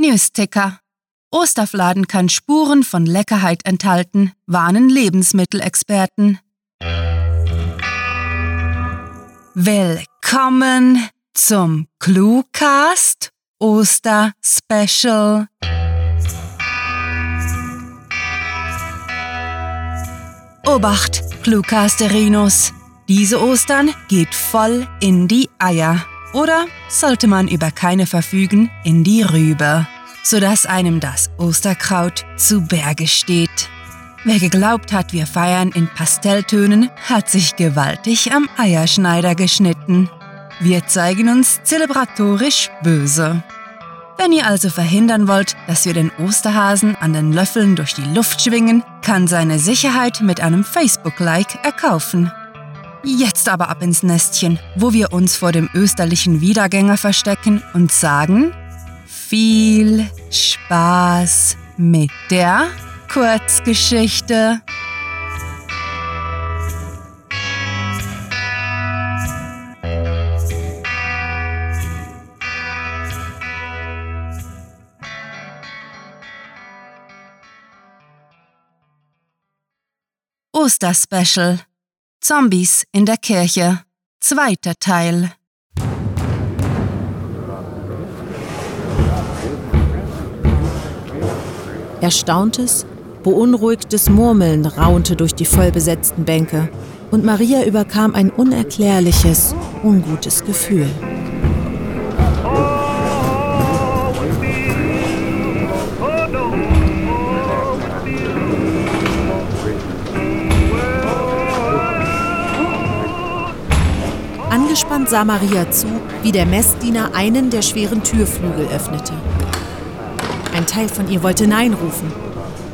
Newsticker. Osterfladen kann Spuren von Leckerheit enthalten, warnen Lebensmittelexperten. Willkommen zum Cluecast Oster Special. Obacht, Cluecasterinos! Diese Ostern geht voll in die Eier. Oder sollte man über keine verfügen, in die Rübe, sodass einem das Osterkraut zu Berge steht. Wer geglaubt hat, wir feiern in Pastelltönen, hat sich gewaltig am Eierschneider geschnitten. Wir zeigen uns zelebratorisch böse. Wenn ihr also verhindern wollt, dass wir den Osterhasen an den Löffeln durch die Luft schwingen, kann seine Sicherheit mit einem Facebook-Like erkaufen. Jetzt aber ab ins Nestchen, wo wir uns vor dem österlichen Wiedergänger verstecken und sagen, viel Spaß mit der Kurzgeschichte. Osterspecial Zombies in der Kirche Zweiter Teil Erstauntes, beunruhigtes Murmeln raunte durch die vollbesetzten Bänke und Maria überkam ein unerklärliches, ungutes Gefühl. Angespannt sah Maria zu, wie der Messdiener einen der schweren Türflügel öffnete. Ein Teil von ihr wollte Nein rufen,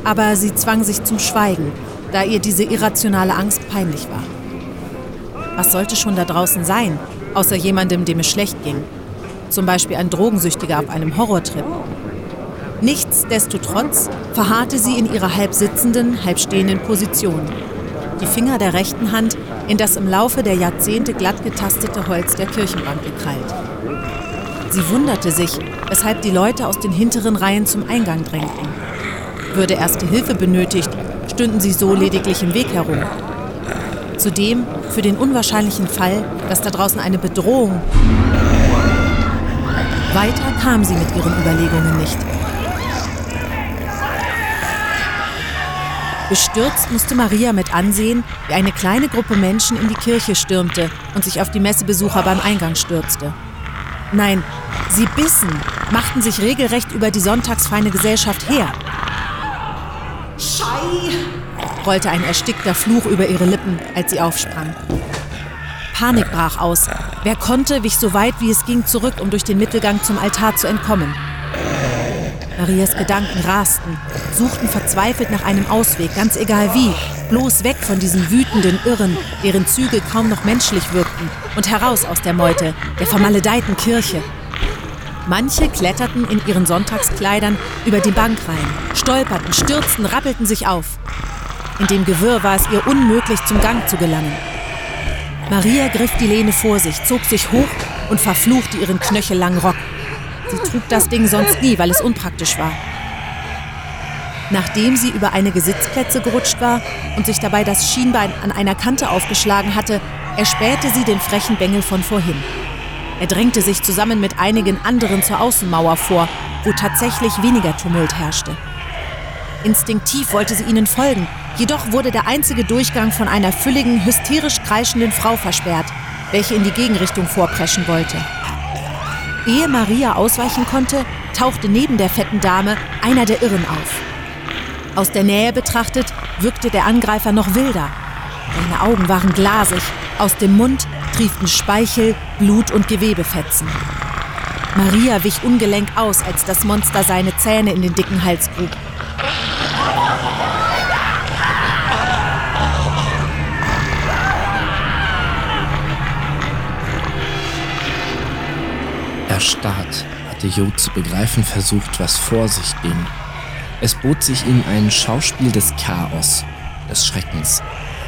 aber sie zwang sich zum Schweigen, da ihr diese irrationale Angst peinlich war. Was sollte schon da draußen sein, außer jemandem, dem es schlecht ging? Zum Beispiel ein Drogensüchtiger auf einem Horrortrip. Nichtsdestotrotz verharrte sie in ihrer halb sitzenden, halb stehenden Position die Finger der rechten Hand in das im Laufe der Jahrzehnte glatt getastete Holz der Kirchenbank gekrallt. Sie wunderte sich, weshalb die Leute aus den hinteren Reihen zum Eingang drängten. Würde erste Hilfe benötigt, stünden sie so lediglich im Weg herum. Zudem, für den unwahrscheinlichen Fall, dass da draußen eine Bedrohung. Weiter kam sie mit ihren Überlegungen nicht. Bestürzt musste Maria mit ansehen, wie eine kleine Gruppe Menschen in die Kirche stürmte und sich auf die Messebesucher beim Eingang stürzte. Nein, sie bissen, machten sich regelrecht über die sonntagsfeine Gesellschaft her. Schei! rollte ein erstickter Fluch über ihre Lippen, als sie aufsprang. Panik brach aus. Wer konnte, wich so weit wie es ging zurück, um durch den Mittelgang zum Altar zu entkommen. Marias Gedanken rasten, suchten verzweifelt nach einem Ausweg, ganz egal wie, bloß weg von diesen wütenden Irren, deren Züge kaum noch menschlich wirkten, und heraus aus der Meute, der vermaledeiten Kirche. Manche kletterten in ihren Sonntagskleidern über die Bank rein, stolperten, stürzten, rappelten sich auf. In dem Gewirr war es ihr unmöglich, zum Gang zu gelangen. Maria griff die Lehne vor sich, zog sich hoch und verfluchte ihren knöchellangen Rock. Sie trug das Ding sonst nie, weil es unpraktisch war. Nachdem sie über einige Sitzplätze gerutscht war und sich dabei das Schienbein an einer Kante aufgeschlagen hatte, erspähte sie den frechen Bengel von vorhin. Er drängte sich zusammen mit einigen anderen zur Außenmauer vor, wo tatsächlich weniger Tumult herrschte. Instinktiv wollte sie ihnen folgen, jedoch wurde der einzige Durchgang von einer fülligen, hysterisch kreischenden Frau versperrt, welche in die Gegenrichtung vorpreschen wollte. Ehe Maria ausweichen konnte, tauchte neben der fetten Dame einer der Irren auf. Aus der Nähe betrachtet wirkte der Angreifer noch wilder. Seine Augen waren glasig, aus dem Mund trieften Speichel, Blut und Gewebefetzen. Maria wich ungelenk aus, als das Monster seine Zähne in den dicken Hals grub. Erstarrt hatte Jo zu begreifen versucht, was vor sich ging. Es bot sich ihm ein Schauspiel des Chaos, des Schreckens.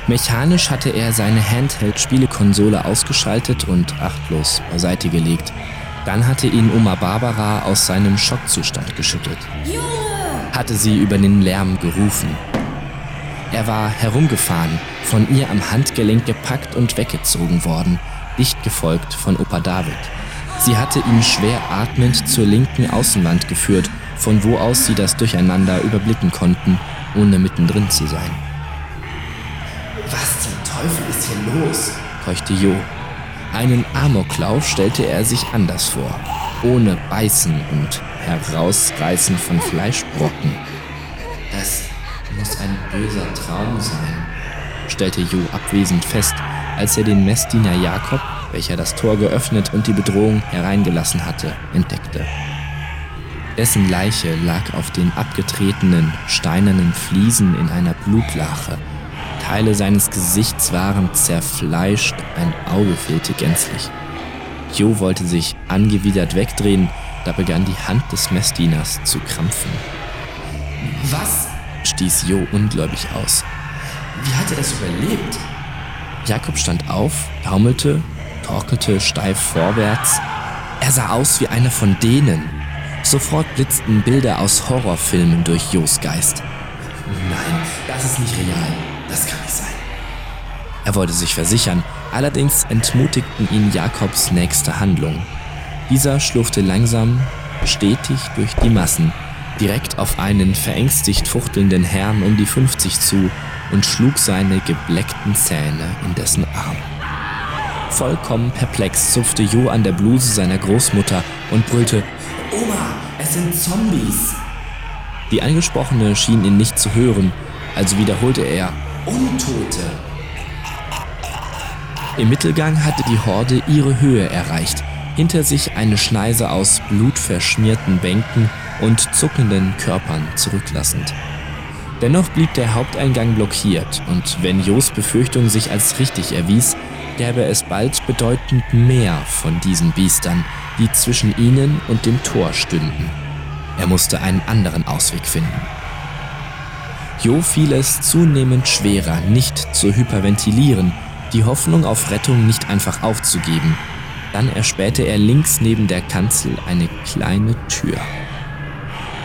Mechanisch hatte er seine Handheld-Spielekonsole ausgeschaltet und achtlos beiseite gelegt. Dann hatte ihn Oma Barbara aus seinem Schockzustand geschüttelt. Hatte sie über den Lärm gerufen. Er war herumgefahren, von ihr am Handgelenk gepackt und weggezogen worden, dicht gefolgt von Opa David. Sie hatte ihn schwer atmend zur linken Außenwand geführt, von wo aus sie das Durcheinander überblicken konnten, ohne mittendrin zu sein. Was zum Teufel ist hier los? keuchte Jo. Einen Amoklauf stellte er sich anders vor, ohne Beißen und Herausreißen von Fleischbrocken. Das muss ein böser Traum sein, stellte Jo abwesend fest, als er den Messdiener Jakob, welcher das Tor geöffnet und die Bedrohung hereingelassen hatte, entdeckte. Dessen Leiche lag auf den abgetretenen, steinernen Fliesen in einer Blutlache. Teile seines Gesichts waren zerfleischt, ein Auge fehlte gänzlich. Jo wollte sich angewidert wegdrehen, da begann die Hand des Messdieners zu krampfen. Was? stieß Jo ungläubig aus. Wie hat er das überlebt? Jakob stand auf, taumelte, torkelte steif vorwärts. Er sah aus wie einer von denen. Sofort blitzten Bilder aus Horrorfilmen durch Jos Geist. Nein, das ist nicht real. Das kann nicht sein. Er wollte sich versichern, allerdings entmutigten ihn Jakobs nächste Handlung. Dieser schlurfte langsam, stetig durch die Massen, direkt auf einen verängstigt fuchtelnden Herrn um die 50 zu und schlug seine gebleckten Zähne in dessen Arm. Vollkommen perplex zupfte Jo an der Bluse seiner Großmutter und brüllte Oma, es sind Zombies. Die Angesprochene schien ihn nicht zu hören, also wiederholte er Untote. Im Mittelgang hatte die Horde ihre Höhe erreicht, hinter sich eine Schneise aus blutverschmierten Bänken und zuckenden Körpern zurücklassend. Dennoch blieb der Haupteingang blockiert und wenn Jos Befürchtung sich als richtig erwies, gäbe es bald bedeutend mehr von diesen Biestern, die zwischen ihnen und dem Tor stünden. Er musste einen anderen Ausweg finden. Jo fiel es zunehmend schwerer, nicht zu hyperventilieren, die Hoffnung auf Rettung nicht einfach aufzugeben. Dann erspähte er links neben der Kanzel eine kleine Tür.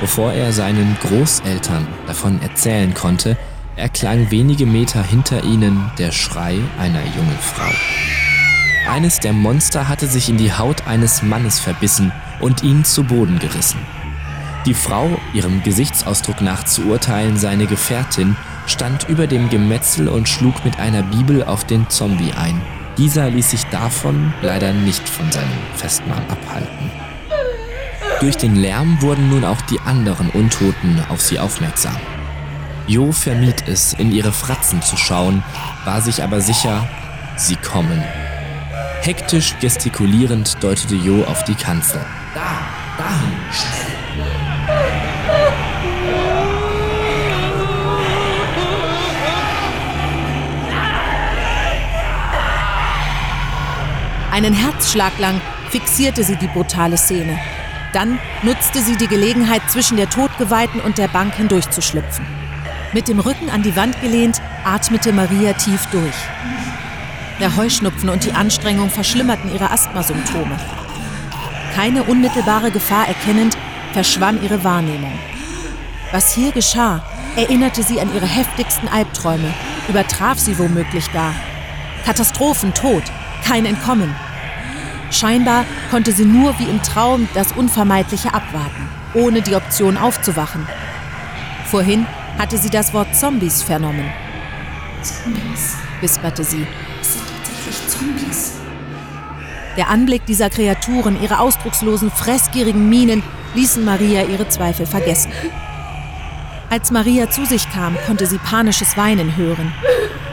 Bevor er seinen Großeltern davon erzählen konnte, erklang wenige Meter hinter ihnen der Schrei einer jungen Frau. Eines der Monster hatte sich in die Haut eines Mannes verbissen und ihn zu Boden gerissen. Die Frau, ihrem Gesichtsausdruck nach zu urteilen seine Gefährtin, stand über dem Gemetzel und schlug mit einer Bibel auf den Zombie ein. Dieser ließ sich davon leider nicht von seinem Festmahl abhalten. Durch den Lärm wurden nun auch die anderen Untoten auf sie aufmerksam. Jo vermied es, in ihre Fratzen zu schauen, war sich aber sicher, sie kommen. Hektisch gestikulierend deutete Jo auf die Kanzel. Da, dahin, schnell. Einen Herzschlag lang fixierte sie die brutale Szene. Dann nutzte sie die Gelegenheit, zwischen der Todgeweihten und der Bank hindurchzuschlüpfen. Mit dem Rücken an die Wand gelehnt, atmete Maria tief durch. Der Heuschnupfen und die Anstrengung verschlimmerten ihre Asthmasymptome. Keine unmittelbare Gefahr erkennend, verschwamm ihre Wahrnehmung. Was hier geschah, erinnerte sie an ihre heftigsten Albträume, übertraf sie womöglich gar. Katastrophen, Tod, kein Entkommen. Scheinbar konnte sie nur wie im Traum das Unvermeidliche abwarten, ohne die Option aufzuwachen. Vorhin hatte sie das Wort Zombies vernommen. Zombies. wisperte sie. Es sind tatsächlich Zombies. Der Anblick dieser Kreaturen, ihre ausdruckslosen, fressgierigen Mienen ließen Maria ihre Zweifel vergessen. Als Maria zu sich kam, konnte sie panisches Weinen hören.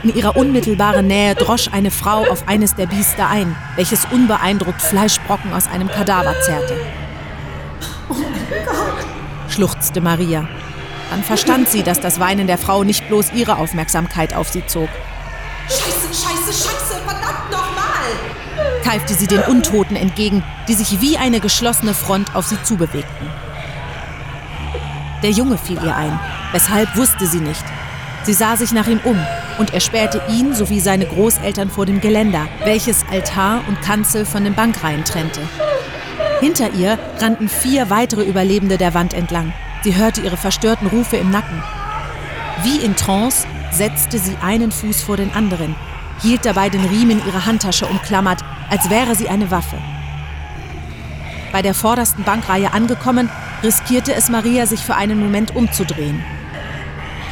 In ihrer unmittelbaren Nähe drosch eine Frau auf eines der Biester ein, welches unbeeindruckt Fleischbrocken aus einem Kadaver zerrte. Oh mein Gott. schluchzte Maria. Dann verstand sie, dass das Weinen der Frau nicht bloß ihre Aufmerksamkeit auf sie zog. Scheiße, scheiße, scheiße, verdammt nochmal. keifte sie den Untoten entgegen, die sich wie eine geschlossene Front auf sie zubewegten. Der Junge fiel ihr ein, weshalb wusste sie nicht. Sie sah sich nach ihm um und erspähte ihn sowie seine Großeltern vor dem Geländer, welches Altar und Kanzel von den Bankreihen trennte. Hinter ihr rannten vier weitere Überlebende der Wand entlang. Sie hörte ihre verstörten Rufe im Nacken. Wie in Trance setzte sie einen Fuß vor den anderen, hielt dabei den Riemen ihrer Handtasche umklammert, als wäre sie eine Waffe. Bei der vordersten Bankreihe angekommen, riskierte es Maria, sich für einen Moment umzudrehen.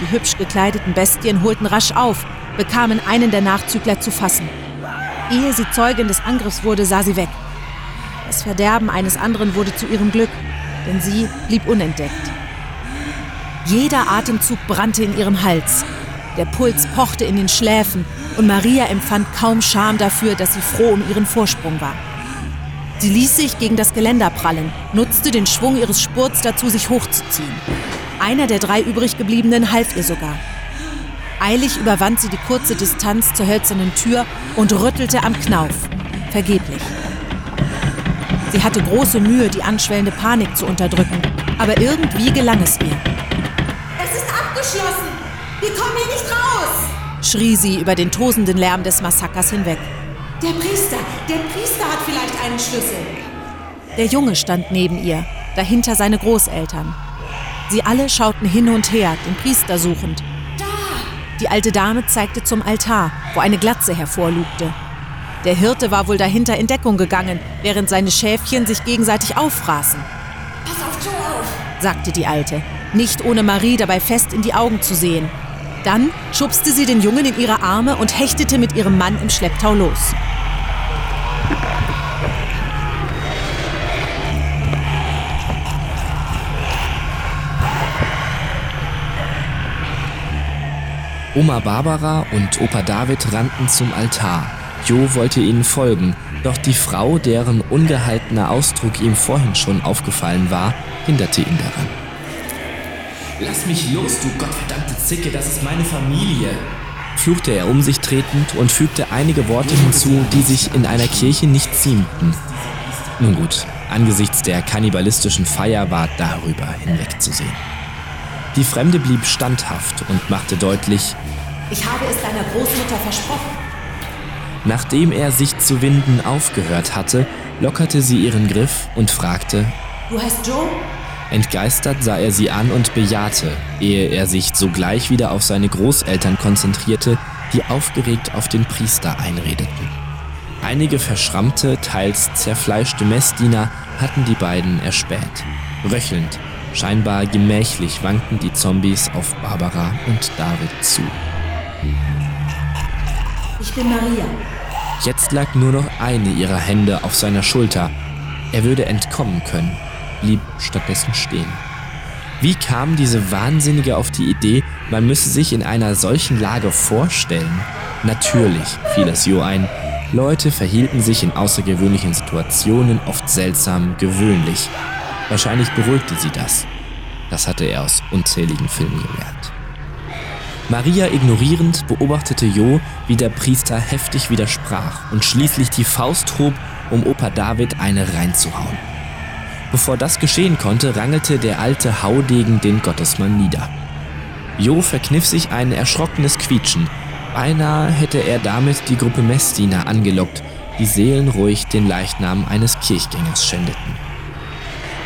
Die hübsch gekleideten Bestien holten rasch auf, bekamen einen der Nachzügler zu fassen. Ehe sie Zeugin des Angriffs wurde, sah sie weg. Das Verderben eines anderen wurde zu ihrem Glück, denn sie blieb unentdeckt. Jeder Atemzug brannte in ihrem Hals. Der Puls pochte in den Schläfen und Maria empfand kaum Scham dafür, dass sie froh um ihren Vorsprung war. Sie ließ sich gegen das Geländer prallen, nutzte den Schwung ihres Spurts dazu, sich hochzuziehen. Einer der drei übriggebliebenen half ihr sogar. Eilig überwand sie die kurze Distanz zur hölzernen Tür und rüttelte am Knauf. Vergeblich. Sie hatte große Mühe, die anschwellende Panik zu unterdrücken, aber irgendwie gelang es ihr. Abgeschlossen! Wir kommen hier nicht raus! schrie sie über den tosenden Lärm des Massakers hinweg. Der Priester, der Priester hat vielleicht einen Schlüssel. Der Junge stand neben ihr, dahinter seine Großeltern. Sie alle schauten hin und her, den Priester suchend. Die alte Dame zeigte zum Altar, wo eine Glatze hervorlugte. Der Hirte war wohl dahinter in Deckung gegangen, während seine Schäfchen sich gegenseitig auffraßen. Pass auf Joe auf! sagte die Alte, nicht ohne Marie dabei fest in die Augen zu sehen. Dann schubste sie den Jungen in ihre Arme und hechtete mit ihrem Mann im Schlepptau los. Oma Barbara und Opa David rannten zum Altar. Jo wollte ihnen folgen, doch die Frau, deren ungehaltener Ausdruck ihm vorhin schon aufgefallen war, hinderte ihn daran. Lass mich los, du gottverdammte Zicke, das ist meine Familie. fluchte er um sich tretend und fügte einige Worte hinzu, die sich in einer Kirche nicht ziemten. Nun gut, angesichts der kannibalistischen Feier war darüber hinwegzusehen. Die Fremde blieb standhaft und machte deutlich, Ich habe es deiner Großmutter versprochen. nachdem er sich zu winden aufgehört hatte, lockerte sie ihren Griff und fragte, Du heißt Joe? Entgeistert sah er sie an und bejahte, ehe er sich sogleich wieder auf seine Großeltern konzentrierte, die aufgeregt auf den Priester einredeten. Einige verschrammte, teils zerfleischte Messdiener hatten die beiden erspäht. Röchelnd, scheinbar gemächlich wankten die Zombies auf Barbara und David zu. Ich bin Maria. Jetzt lag nur noch eine ihrer Hände auf seiner Schulter. Er würde entkommen können, blieb stattdessen stehen. Wie kam diese Wahnsinnige auf die Idee, man müsse sich in einer solchen Lage vorstellen? Natürlich, fiel es Jo ein. Leute verhielten sich in außergewöhnlichen Situationen oft seltsam gewöhnlich. Wahrscheinlich beruhigte sie das. Das hatte er aus unzähligen Filmen gelernt. Maria ignorierend beobachtete Jo, wie der Priester heftig widersprach und schließlich die Faust hob, um Opa David eine reinzuhauen. Bevor das geschehen konnte, rangelte der alte Haudegen den Gottesmann nieder. Jo verkniff sich ein erschrockenes Quietschen. Beinahe hätte er damit die Gruppe Messdiener angelockt, die seelenruhig den Leichnam eines Kirchgängers schändeten.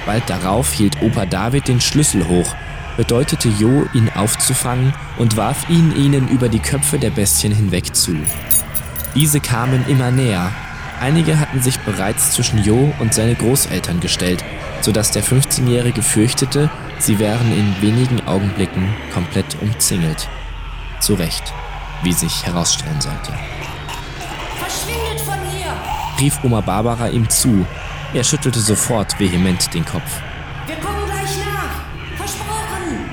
Bald darauf hielt Opa David den Schlüssel hoch, bedeutete Jo, ihn aufzufangen und warf ihn ihnen über die Köpfe der Bestien hinweg zu. Diese kamen immer näher. Einige hatten sich bereits zwischen Jo und seine Großeltern gestellt, sodass der 15-Jährige fürchtete, sie wären in wenigen Augenblicken komplett umzingelt. Zu Recht, wie sich herausstellen sollte. Verschwindet von hier! Rief Oma Barbara ihm zu. Er schüttelte sofort vehement den Kopf. Wir kommen gleich nach! Versprochen!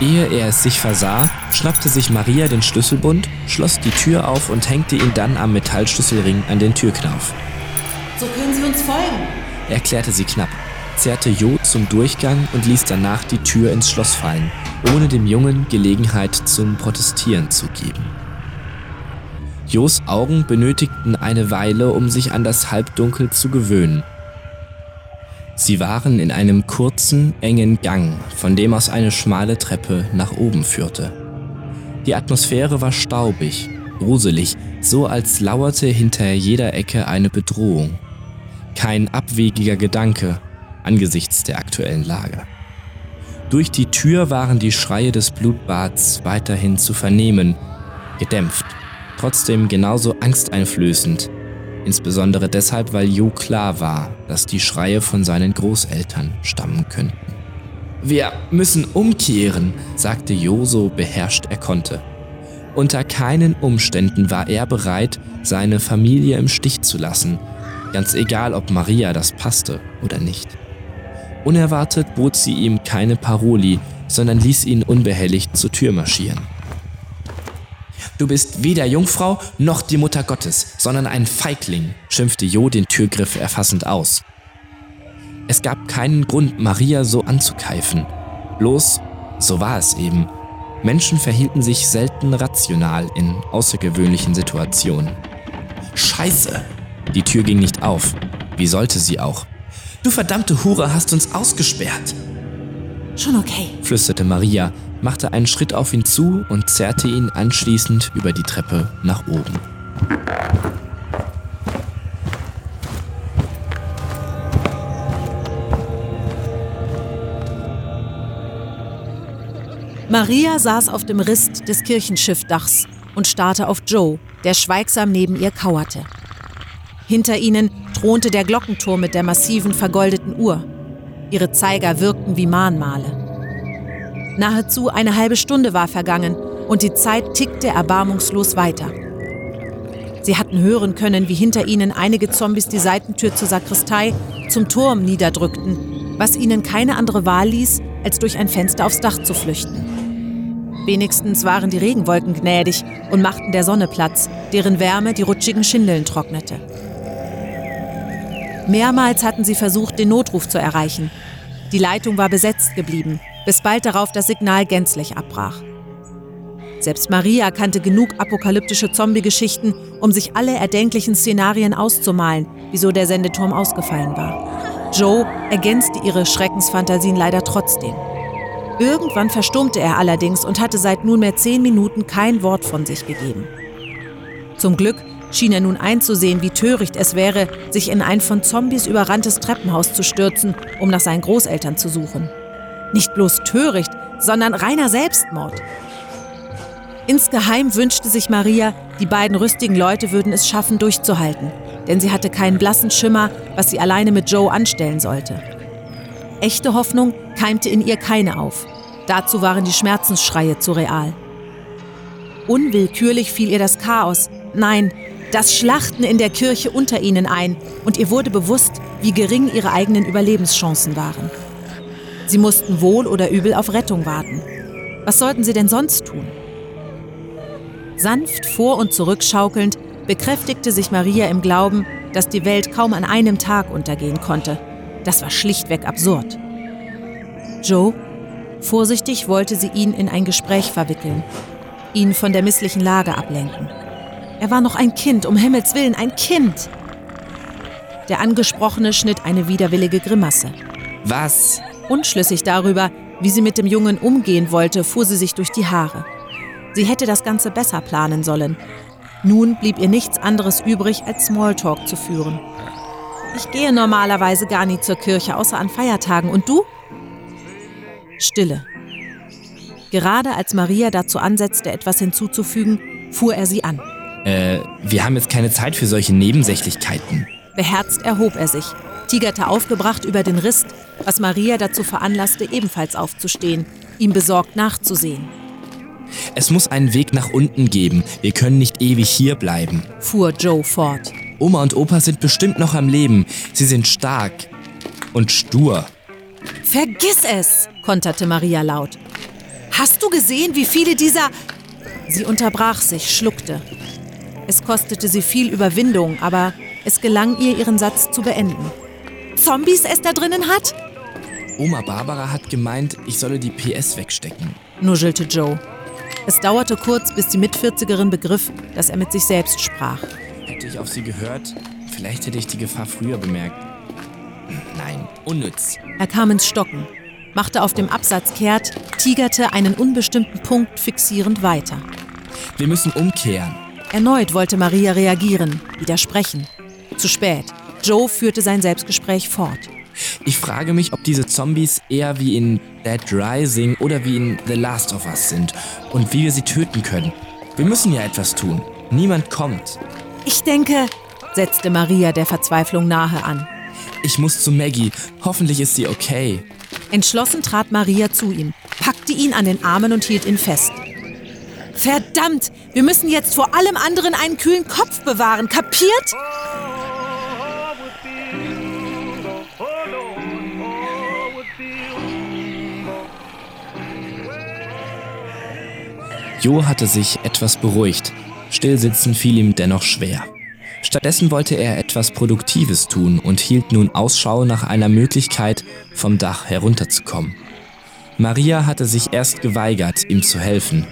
Ehe er es sich versah, schnappte sich Maria den Schlüsselbund, schloss die Tür auf und hängte ihn dann am Metallschlüsselring an den Türknauf. So können Sie uns folgen. erklärte sie knapp, zerrte Jo zum Durchgang und ließ danach die Tür ins Schloss fallen, ohne dem Jungen Gelegenheit zum Protestieren zu geben. Jos Augen benötigten eine Weile, um sich an das Halbdunkel zu gewöhnen. Sie waren in einem kurzen, engen Gang, von dem aus eine schmale Treppe nach oben führte. Die Atmosphäre war staubig, gruselig, so als lauerte hinter jeder Ecke eine Bedrohung. Kein abwegiger Gedanke angesichts der aktuellen Lage. Durch die Tür waren die Schreie des Blutbads weiterhin zu vernehmen, gedämpft, trotzdem genauso angsteinflößend, insbesondere deshalb, weil Jo klar war, dass die Schreie von seinen Großeltern stammen könnten. Wir müssen umkehren, sagte Jo so beherrscht er konnte. Unter keinen Umständen war er bereit, seine Familie im Stich zu lassen, ganz egal ob Maria das passte oder nicht. Unerwartet bot sie ihm keine Paroli, sondern ließ ihn unbehelligt zur Tür marschieren. Du bist weder Jungfrau noch die Mutter Gottes, sondern ein Feigling, schimpfte Jo den Türgriff erfassend aus. Es gab keinen Grund, Maria so anzukeifen. Bloß, so war es eben. Menschen verhielten sich selten rational in außergewöhnlichen Situationen. Scheiße! Die Tür ging nicht auf. Wie sollte sie auch? Du verdammte Hure hast uns ausgesperrt! Schon okay, flüsterte Maria, machte einen Schritt auf ihn zu und zerrte ihn anschließend über die Treppe nach oben. Maria saß auf dem Rist des Kirchenschiffdachs und starrte auf Joe, der schweigsam neben ihr kauerte. Hinter ihnen thronte der Glockenturm mit der massiven vergoldeten Uhr. Ihre Zeiger wirkten wie Mahnmale. Nahezu eine halbe Stunde war vergangen und die Zeit tickte erbarmungslos weiter. Sie hatten hören können, wie hinter ihnen einige Zombies die Seitentür zur Sakristei zum Turm niederdrückten, was ihnen keine andere Wahl ließ, als durch ein Fenster aufs Dach zu flüchten. Wenigstens waren die Regenwolken gnädig und machten der Sonne Platz, deren Wärme die rutschigen Schindeln trocknete. Mehrmals hatten sie versucht, den Notruf zu erreichen. Die Leitung war besetzt geblieben, bis bald darauf das Signal gänzlich abbrach. Selbst Maria kannte genug apokalyptische Zombie-Geschichten, um sich alle erdenklichen Szenarien auszumalen, wieso der Sendeturm ausgefallen war. Joe ergänzte ihre Schreckensfantasien leider trotzdem. Irgendwann verstummte er allerdings und hatte seit nunmehr zehn Minuten kein Wort von sich gegeben. Zum Glück schien er nun einzusehen, wie töricht es wäre, sich in ein von Zombies überranntes Treppenhaus zu stürzen, um nach seinen Großeltern zu suchen. Nicht bloß töricht, sondern reiner Selbstmord. Insgeheim wünschte sich Maria, die beiden rüstigen Leute würden es schaffen, durchzuhalten, denn sie hatte keinen blassen Schimmer, was sie alleine mit Joe anstellen sollte. Echte Hoffnung keimte in ihr keine auf. Dazu waren die Schmerzensschreie zu real. Unwillkürlich fiel ihr das Chaos, nein, das Schlachten in der Kirche unter ihnen ein und ihr wurde bewusst, wie gering ihre eigenen Überlebenschancen waren. Sie mussten wohl oder übel auf Rettung warten. Was sollten sie denn sonst tun? Sanft vor und zurückschaukelnd bekräftigte sich Maria im Glauben, dass die Welt kaum an einem Tag untergehen konnte das war schlichtweg absurd. Joe, vorsichtig wollte sie ihn in ein Gespräch verwickeln, ihn von der misslichen Lage ablenken. Er war noch ein Kind, um Himmels willen, ein Kind. Der Angesprochene schnitt eine widerwillige Grimasse. Was? Unschlüssig darüber, wie sie mit dem Jungen umgehen wollte, fuhr sie sich durch die Haare. Sie hätte das Ganze besser planen sollen. Nun blieb ihr nichts anderes übrig, als Smalltalk zu führen. Ich gehe normalerweise gar nie zur Kirche, außer an Feiertagen. Und du? Stille. Gerade als Maria dazu ansetzte, etwas hinzuzufügen, fuhr er sie an. Äh, wir haben jetzt keine Zeit für solche Nebensächlichkeiten. Beherzt erhob er sich, tigerte aufgebracht über den Rist, was Maria dazu veranlasste, ebenfalls aufzustehen, ihm besorgt nachzusehen. Es muss einen Weg nach unten geben. Wir können nicht ewig hier bleiben, fuhr Joe fort. Oma und Opa sind bestimmt noch am Leben. Sie sind stark und stur. Vergiss es, konterte Maria laut. Hast du gesehen, wie viele dieser... Sie unterbrach sich, schluckte. Es kostete sie viel Überwindung, aber es gelang ihr, ihren Satz zu beenden. Zombies es da drinnen hat? Oma Barbara hat gemeint, ich solle die PS wegstecken, nuschelte Joe. Es dauerte kurz, bis die Mitvierzigerin begriff, dass er mit sich selbst sprach. Hätte ich auf sie gehört, vielleicht hätte ich die Gefahr früher bemerkt. Nein, unnütz. Er kam ins Stocken, machte auf dem Absatz kehrt, tigerte einen unbestimmten Punkt fixierend weiter. Wir müssen umkehren. Erneut wollte Maria reagieren, widersprechen. Zu spät. Joe führte sein Selbstgespräch fort. Ich frage mich, ob diese Zombies eher wie in Dead Rising oder wie in The Last of Us sind und wie wir sie töten können. Wir müssen ja etwas tun. Niemand kommt. Ich denke, setzte Maria der Verzweiflung nahe an. Ich muss zu Maggie. Hoffentlich ist sie okay. Entschlossen trat Maria zu ihm, packte ihn an den Armen und hielt ihn fest. Verdammt, wir müssen jetzt vor allem anderen einen kühlen Kopf bewahren, kapiert? Jo hatte sich etwas beruhigt. Stillsitzen fiel ihm dennoch schwer. Stattdessen wollte er etwas Produktives tun und hielt nun Ausschau nach einer Möglichkeit, vom Dach herunterzukommen. Maria hatte sich erst geweigert, ihm zu helfen.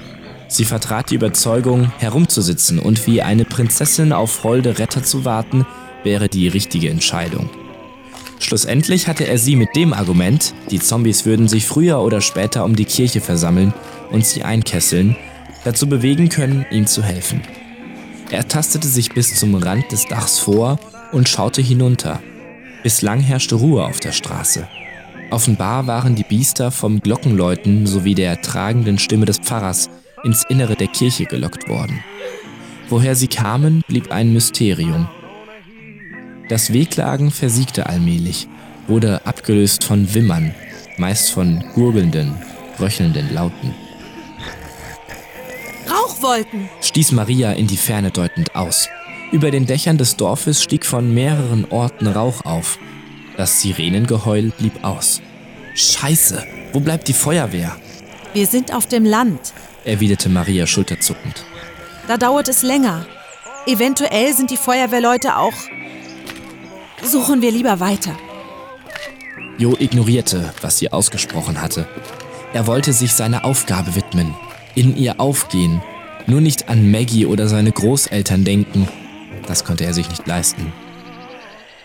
Sie vertrat die Überzeugung, herumzusitzen und wie eine Prinzessin auf holde Retter zu warten, wäre die richtige Entscheidung. Schlussendlich hatte er sie mit dem Argument, die Zombies würden sich früher oder später um die Kirche versammeln und sie einkesseln, dazu bewegen können, ihm zu helfen. Er tastete sich bis zum Rand des Dachs vor und schaute hinunter. Bislang herrschte Ruhe auf der Straße. Offenbar waren die Biester vom Glockenläuten sowie der tragenden Stimme des Pfarrers ins Innere der Kirche gelockt worden. Woher sie kamen, blieb ein Mysterium. Das Wehklagen versiegte allmählich, wurde abgelöst von Wimmern, meist von gurgelnden, röchelnden Lauten. Rauchwolken! stieß Maria in die Ferne deutend aus. Über den Dächern des Dorfes stieg von mehreren Orten Rauch auf. Das Sirenengeheul blieb aus. Scheiße, wo bleibt die Feuerwehr? Wir sind auf dem Land. erwiderte Maria schulterzuckend. Da dauert es länger. Eventuell sind die Feuerwehrleute auch. Suchen wir lieber weiter. Jo ignorierte, was sie ausgesprochen hatte. Er wollte sich seiner Aufgabe widmen, in ihr aufgehen, nur nicht an Maggie oder seine Großeltern denken. Das konnte er sich nicht leisten.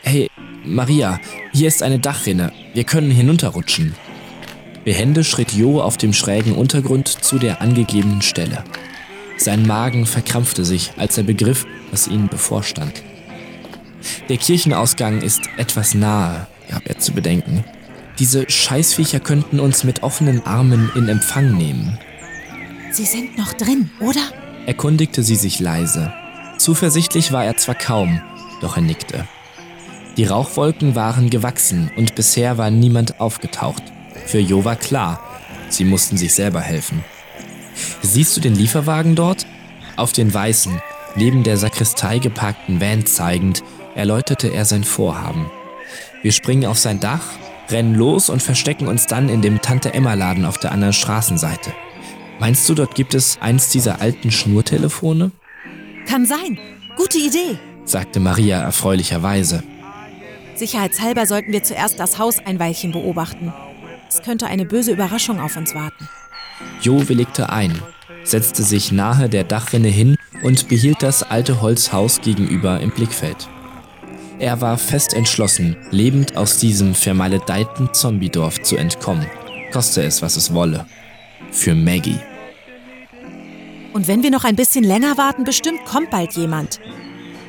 Hey, Maria, hier ist eine Dachrinne. Wir können hinunterrutschen. Behende schritt Jo auf dem schrägen Untergrund zu der angegebenen Stelle. Sein Magen verkrampfte sich, als er begriff, was ihnen bevorstand. Der Kirchenausgang ist etwas nahe, gab er zu bedenken. Diese Scheißviecher könnten uns mit offenen Armen in Empfang nehmen. Sie sind noch drin, oder? erkundigte sie sich leise. Zuversichtlich war er zwar kaum, doch er nickte. Die Rauchwolken waren gewachsen und bisher war niemand aufgetaucht. Für Jo war klar, sie mussten sich selber helfen. Siehst du den Lieferwagen dort? Auf den weißen, neben der Sakristei geparkten Van zeigend, erläuterte er sein Vorhaben. Wir springen auf sein Dach, rennen los und verstecken uns dann in dem Tante-Emma-Laden auf der anderen Straßenseite. Meinst du, dort gibt es eins dieser alten Schnurtelefone? Kann sein. Gute Idee. sagte Maria erfreulicherweise. Sicherheitshalber sollten wir zuerst das Haus ein Weilchen beobachten. Es könnte eine böse Überraschung auf uns warten. Jo willigte ein, setzte sich nahe der Dachrinne hin und behielt das alte Holzhaus gegenüber im Blickfeld. Er war fest entschlossen, lebend aus diesem vermaledeiten Zombiedorf zu entkommen, koste es, was es wolle. Für Maggie. Und wenn wir noch ein bisschen länger warten, bestimmt kommt bald jemand.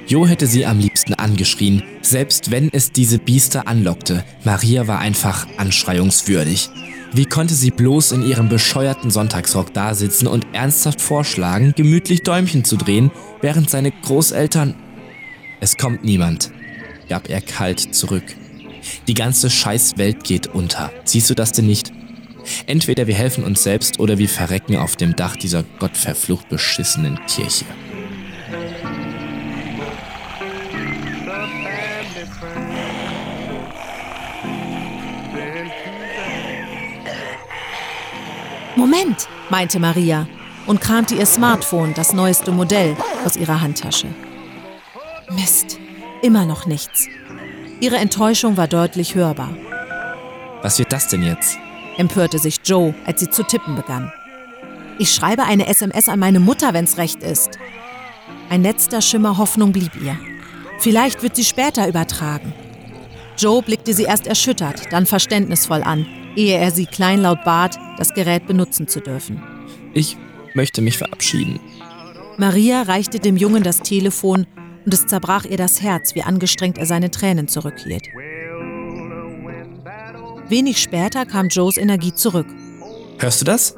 Jo hätte sie am liebsten angeschrien, selbst wenn es diese Biester anlockte. Maria war einfach anschreiungswürdig. Wie konnte sie bloß in ihrem bescheuerten Sonntagsrock dasitzen und ernsthaft vorschlagen, gemütlich Däumchen zu drehen, während seine Großeltern... Es kommt niemand, gab er kalt zurück. Die ganze Scheißwelt geht unter. Siehst du das denn nicht? Entweder wir helfen uns selbst oder wir verrecken auf dem Dach dieser gottverflucht beschissenen Kirche. Moment, meinte Maria und kramte ihr Smartphone, das neueste Modell, aus ihrer Handtasche. Mist, immer noch nichts. Ihre Enttäuschung war deutlich hörbar. Was wird das denn jetzt? Empörte sich Joe, als sie zu tippen begann. Ich schreibe eine SMS an meine Mutter, wenn's recht ist. Ein letzter Schimmer Hoffnung blieb ihr. Vielleicht wird sie später übertragen. Joe blickte sie erst erschüttert, dann verständnisvoll an, ehe er sie kleinlaut bat, das Gerät benutzen zu dürfen. Ich möchte mich verabschieden. Maria reichte dem Jungen das Telefon, und es zerbrach ihr das Herz, wie angestrengt er seine Tränen zurückhielt. Wenig später kam Joes Energie zurück. Hörst du das?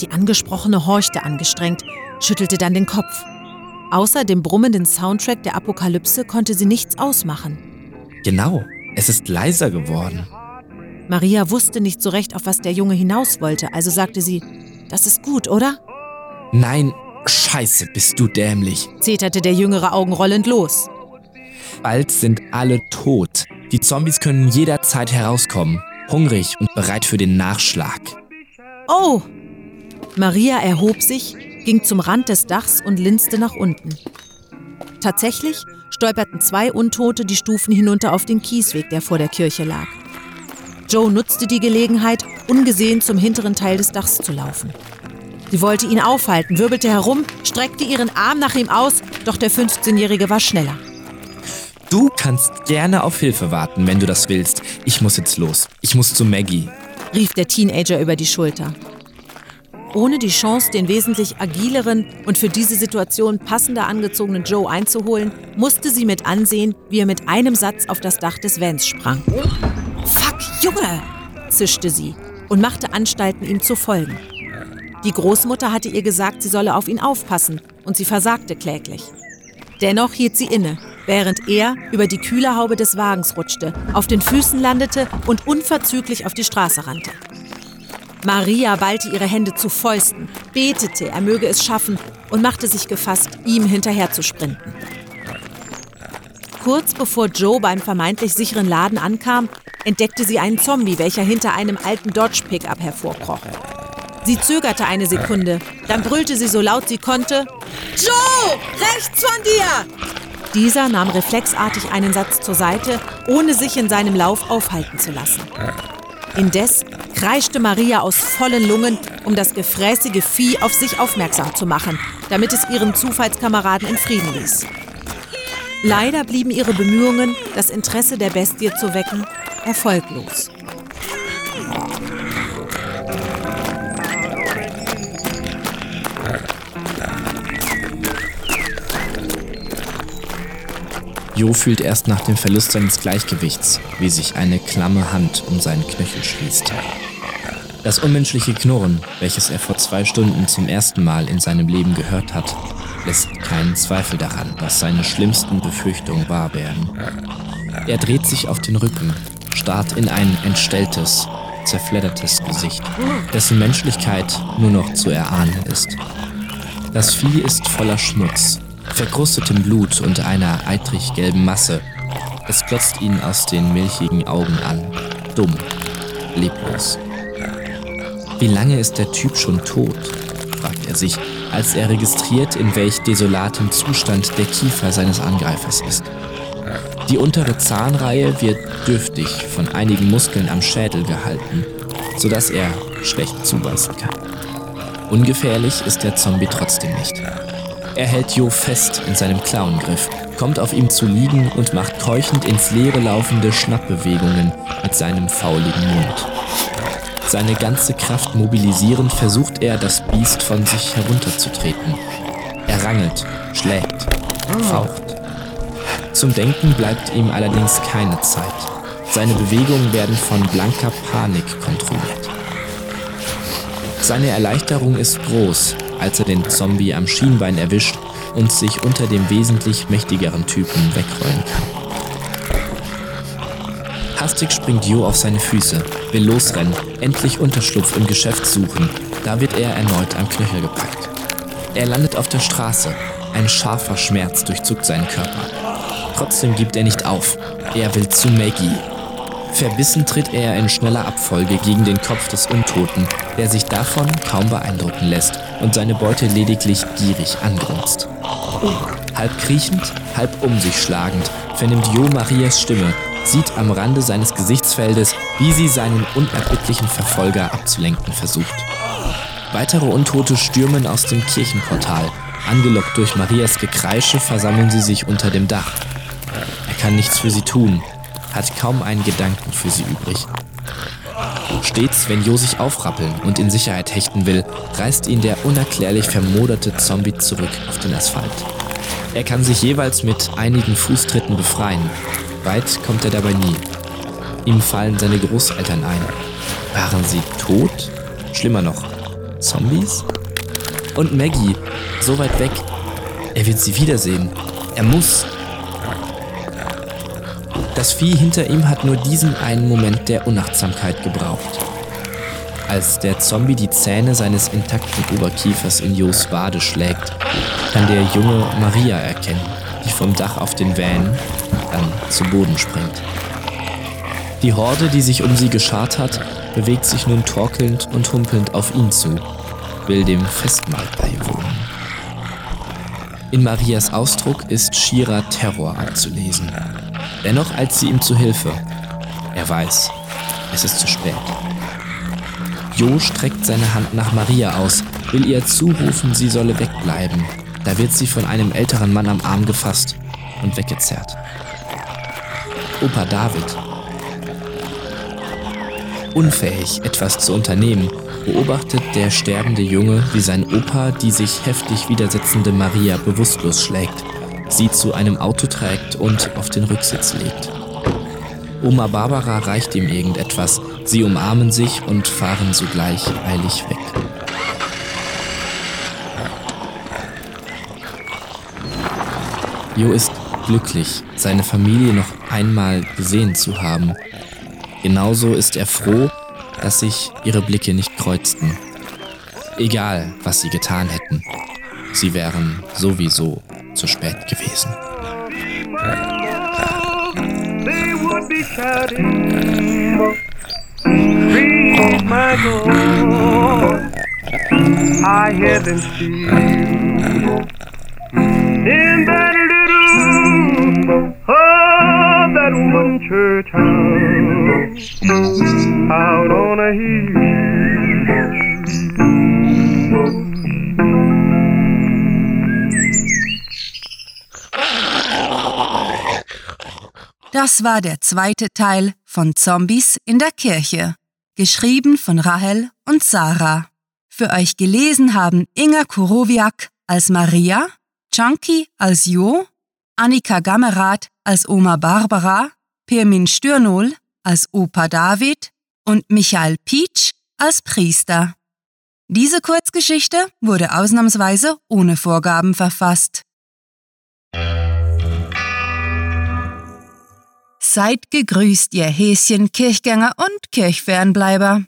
Die Angesprochene horchte angestrengt, schüttelte dann den Kopf. Außer dem brummenden Soundtrack der Apokalypse konnte sie nichts ausmachen. Genau, es ist leiser geworden. Maria wusste nicht so recht, auf was der Junge hinaus wollte, also sagte sie, das ist gut, oder? Nein, scheiße, bist du dämlich. zeterte der Jüngere augenrollend los. Bald sind alle tot. Die Zombies können jederzeit herauskommen, hungrig und bereit für den Nachschlag. Oh! Maria erhob sich, ging zum Rand des Dachs und linste nach unten. Tatsächlich stolperten zwei Untote die Stufen hinunter auf den Kiesweg, der vor der Kirche lag. Joe nutzte die Gelegenheit, ungesehen zum hinteren Teil des Dachs zu laufen. Sie wollte ihn aufhalten, wirbelte herum, streckte ihren Arm nach ihm aus, doch der 15-Jährige war schneller. Du kannst gerne auf Hilfe warten, wenn du das willst. Ich muss jetzt los. Ich muss zu Maggie. rief der Teenager über die Schulter. Ohne die Chance, den wesentlich agileren und für diese Situation passender angezogenen Joe einzuholen, musste sie mit ansehen, wie er mit einem Satz auf das Dach des Vans sprang. Fuck, Junge! zischte sie und machte Anstalten, ihm zu folgen. Die Großmutter hatte ihr gesagt, sie solle auf ihn aufpassen, und sie versagte kläglich. Dennoch hielt sie inne, während er über die Kühlerhaube des Wagens rutschte, auf den Füßen landete und unverzüglich auf die Straße rannte. Maria ballte ihre Hände zu Fäusten, betete, er möge es schaffen und machte sich gefasst, ihm hinterher zu sprinten. Kurz bevor Joe beim vermeintlich sicheren Laden ankam, entdeckte sie einen Zombie, welcher hinter einem alten Dodge Pickup hervorkroch. Sie zögerte eine Sekunde, dann brüllte sie so laut sie konnte: Joe, rechts von dir! Dieser nahm reflexartig einen Satz zur Seite, ohne sich in seinem Lauf aufhalten zu lassen. Indes kreischte Maria aus vollen Lungen, um das gefräßige Vieh auf sich aufmerksam zu machen, damit es ihren Zufallskameraden in Frieden ließ. Leider blieben ihre Bemühungen, das Interesse der Bestie zu wecken, erfolglos. Jo fühlt erst nach dem Verlust seines Gleichgewichts, wie sich eine klamme Hand um seinen Knöchel schließt. Das unmenschliche Knurren, welches er vor zwei Stunden zum ersten Mal in seinem Leben gehört hat, lässt keinen Zweifel daran, dass seine schlimmsten Befürchtungen wahr werden. Er dreht sich auf den Rücken, starrt in ein entstelltes, zerfleddertes Gesicht, dessen Menschlichkeit nur noch zu erahnen ist. Das Vieh ist voller Schmutz, verkrustetem Blut und einer eitrig gelben Masse. Es glotzt ihn aus den milchigen Augen an, dumm, leblos. Wie lange ist der Typ schon tot? fragt er sich, als er registriert, in welch desolatem Zustand der Kiefer seines Angreifers ist. Die untere Zahnreihe wird dürftig von einigen Muskeln am Schädel gehalten, sodass er schlecht zubeißen kann. Ungefährlich ist der Zombie trotzdem nicht. Er hält Jo fest in seinem Klauengriff, kommt auf ihm zu liegen und macht keuchend ins Leere laufende Schnappbewegungen mit seinem fauligen Mund. Seine ganze Kraft mobilisierend versucht er, das Biest von sich herunterzutreten. Er rangelt, schlägt, faucht. Zum Denken bleibt ihm allerdings keine Zeit. Seine Bewegungen werden von blanker Panik kontrolliert. Seine Erleichterung ist groß, als er den Zombie am Schienbein erwischt und sich unter dem wesentlich mächtigeren Typen wegrollen kann. Hastig springt Jo auf seine Füße, will losrennen, endlich Unterschlupf im Geschäft suchen. Da wird er erneut am Knöchel gepackt. Er landet auf der Straße. Ein scharfer Schmerz durchzuckt seinen Körper. Trotzdem gibt er nicht auf. Er will zu Maggie. Verbissen tritt er in schneller Abfolge gegen den Kopf des Untoten, der sich davon kaum beeindrucken lässt und seine Beute lediglich gierig angrunzt. Halb kriechend, halb um sich schlagend, vernimmt Jo Marias Stimme, sieht am Rande seines Gesichtsfeldes, wie sie seinen unerbittlichen Verfolger abzulenken versucht. Weitere Untote stürmen aus dem Kirchenportal. Angelockt durch Marias Gekreische versammeln sie sich unter dem Dach. Er kann nichts für sie tun, hat kaum einen Gedanken für sie übrig. Stets, wenn Jo sich aufrappeln und in Sicherheit hechten will, reißt ihn der unerklärlich vermoderte Zombie zurück auf den Asphalt. Er kann sich jeweils mit einigen Fußtritten befreien. Weit kommt er dabei nie. Ihm fallen seine Großeltern ein. Waren sie tot? Schlimmer noch, Zombies? Und Maggie, so weit weg. Er wird sie wiedersehen. Er muss. Das Vieh hinter ihm hat nur diesen einen Moment der Unachtsamkeit gebraucht. Als der Zombie die Zähne seines intakten Oberkiefers in Jos Wade schlägt, kann der Junge Maria erkennen, die vom Dach auf den Van dann zu Boden springt. Die Horde, die sich um sie geschart hat, bewegt sich nun torkelnd und humpelnd auf ihn zu, will dem Festmahl beiwohnen. In Marias Ausdruck ist schierer Terror abzulesen. Dennoch eilt sie ihm zu Hilfe. Er weiß, es ist zu spät. Jo streckt seine Hand nach Maria aus, will ihr zurufen, sie solle wegbleiben. Da wird sie von einem älteren Mann am Arm gefasst und weggezerrt. Opa David. Unfähig, etwas zu unternehmen, beobachtet der sterbende Junge, wie sein Opa die sich heftig widersetzende Maria bewusstlos schlägt, sie zu einem Auto trägt und auf den Rücksitz legt. Oma Barbara reicht ihm irgendetwas, sie umarmen sich und fahren sogleich eilig weg. Jo ist glücklich, seine Familie noch einmal gesehen zu haben. Genauso ist er froh, dass sich ihre Blicke nicht kreuzten. Egal, was sie getan hätten, sie wären sowieso zu spät gewesen. Out on a hill. Das war der zweite Teil von Zombies in der Kirche, geschrieben von Rahel und Sarah. Für euch gelesen haben Inga Kurowiak als Maria, Chunky als Jo, Annika Gammerath als Oma Barbara, Pirmin Stürnol als Opa David und Michael Pietsch als Priester. Diese Kurzgeschichte wurde ausnahmsweise ohne Vorgaben verfasst. Seid gegrüßt, ihr Häschen, Kirchgänger und Kirchfernbleiber.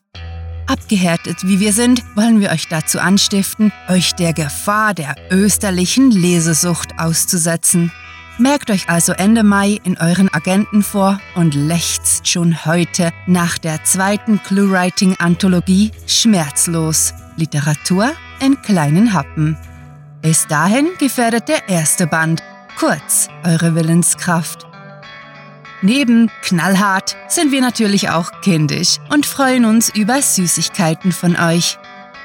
Abgehärtet wie wir sind, wollen wir euch dazu anstiften, euch der Gefahr der österlichen Lesesucht auszusetzen. Merkt euch also Ende Mai in euren Agenten vor und lechzt schon heute nach der zweiten Clue-Writing-Anthologie Schmerzlos Literatur in kleinen Happen. Bis dahin gefährdet der erste Band, kurz eure Willenskraft. Neben knallhart sind wir natürlich auch kindisch und freuen uns über Süßigkeiten von euch.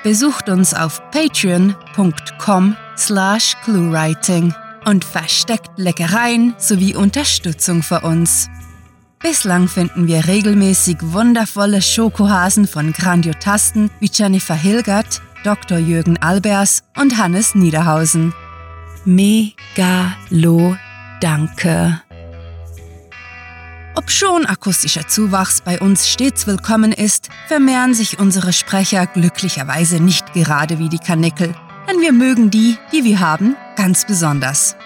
Besucht uns auf patreon.com slash cluewriting und versteckt Leckereien sowie Unterstützung für uns. Bislang finden wir regelmäßig wundervolle Schokohasen von Grandiotasten wie Jennifer Hilgert, Dr. Jürgen Albers und Hannes Niederhausen. Megalo Danke. Ob schon akustischer Zuwachs bei uns stets willkommen ist, vermehren sich unsere Sprecher glücklicherweise nicht gerade wie die Karnickel, denn wir mögen die, die wir haben, ganz besonders.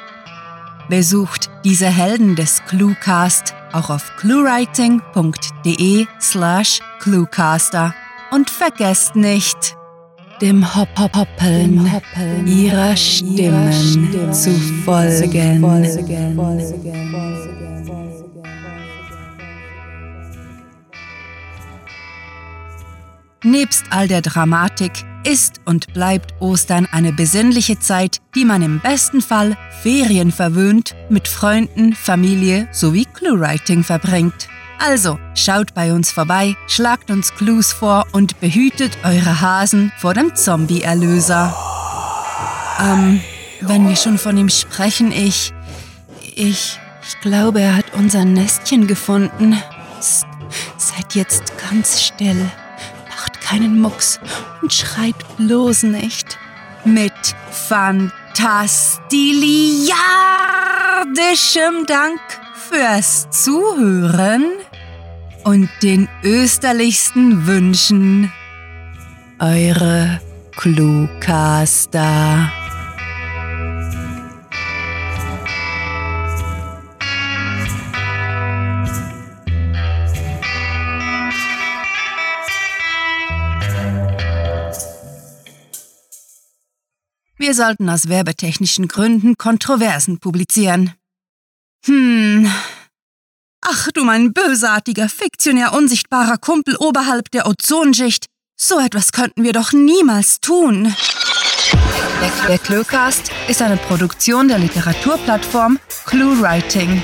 Besucht diese Helden des Cluecast auch auf cluewriting.de slash cluecaster und vergesst nicht, dem Hop -Hop Hoppeln, ihrer Stimmen zu folgen. Nebst all der Dramatik ist und bleibt Ostern eine besinnliche Zeit, die man im besten Fall ferienverwöhnt mit Freunden, Familie sowie Cluewriting verbringt. Also schaut bei uns vorbei, schlagt uns Clues vor und behütet eure Hasen vor dem Zombie-Erlöser. Ähm, wenn wir schon von ihm sprechen, ich. Ich. Ich glaube, er hat unser Nestchen gefunden. Psst, seid jetzt ganz still keinen Mucks und schreit bloß nicht. Mit Tastiliardischem Dank fürs Zuhören und den österlichsten Wünschen. Eure Cluecaster. Wir sollten aus werbetechnischen Gründen Kontroversen publizieren. Hm. Ach du mein bösartiger, fiktionär unsichtbarer Kumpel oberhalb der Ozonschicht. So etwas könnten wir doch niemals tun. Der Cluecast ist eine Produktion der Literaturplattform ClueWriting.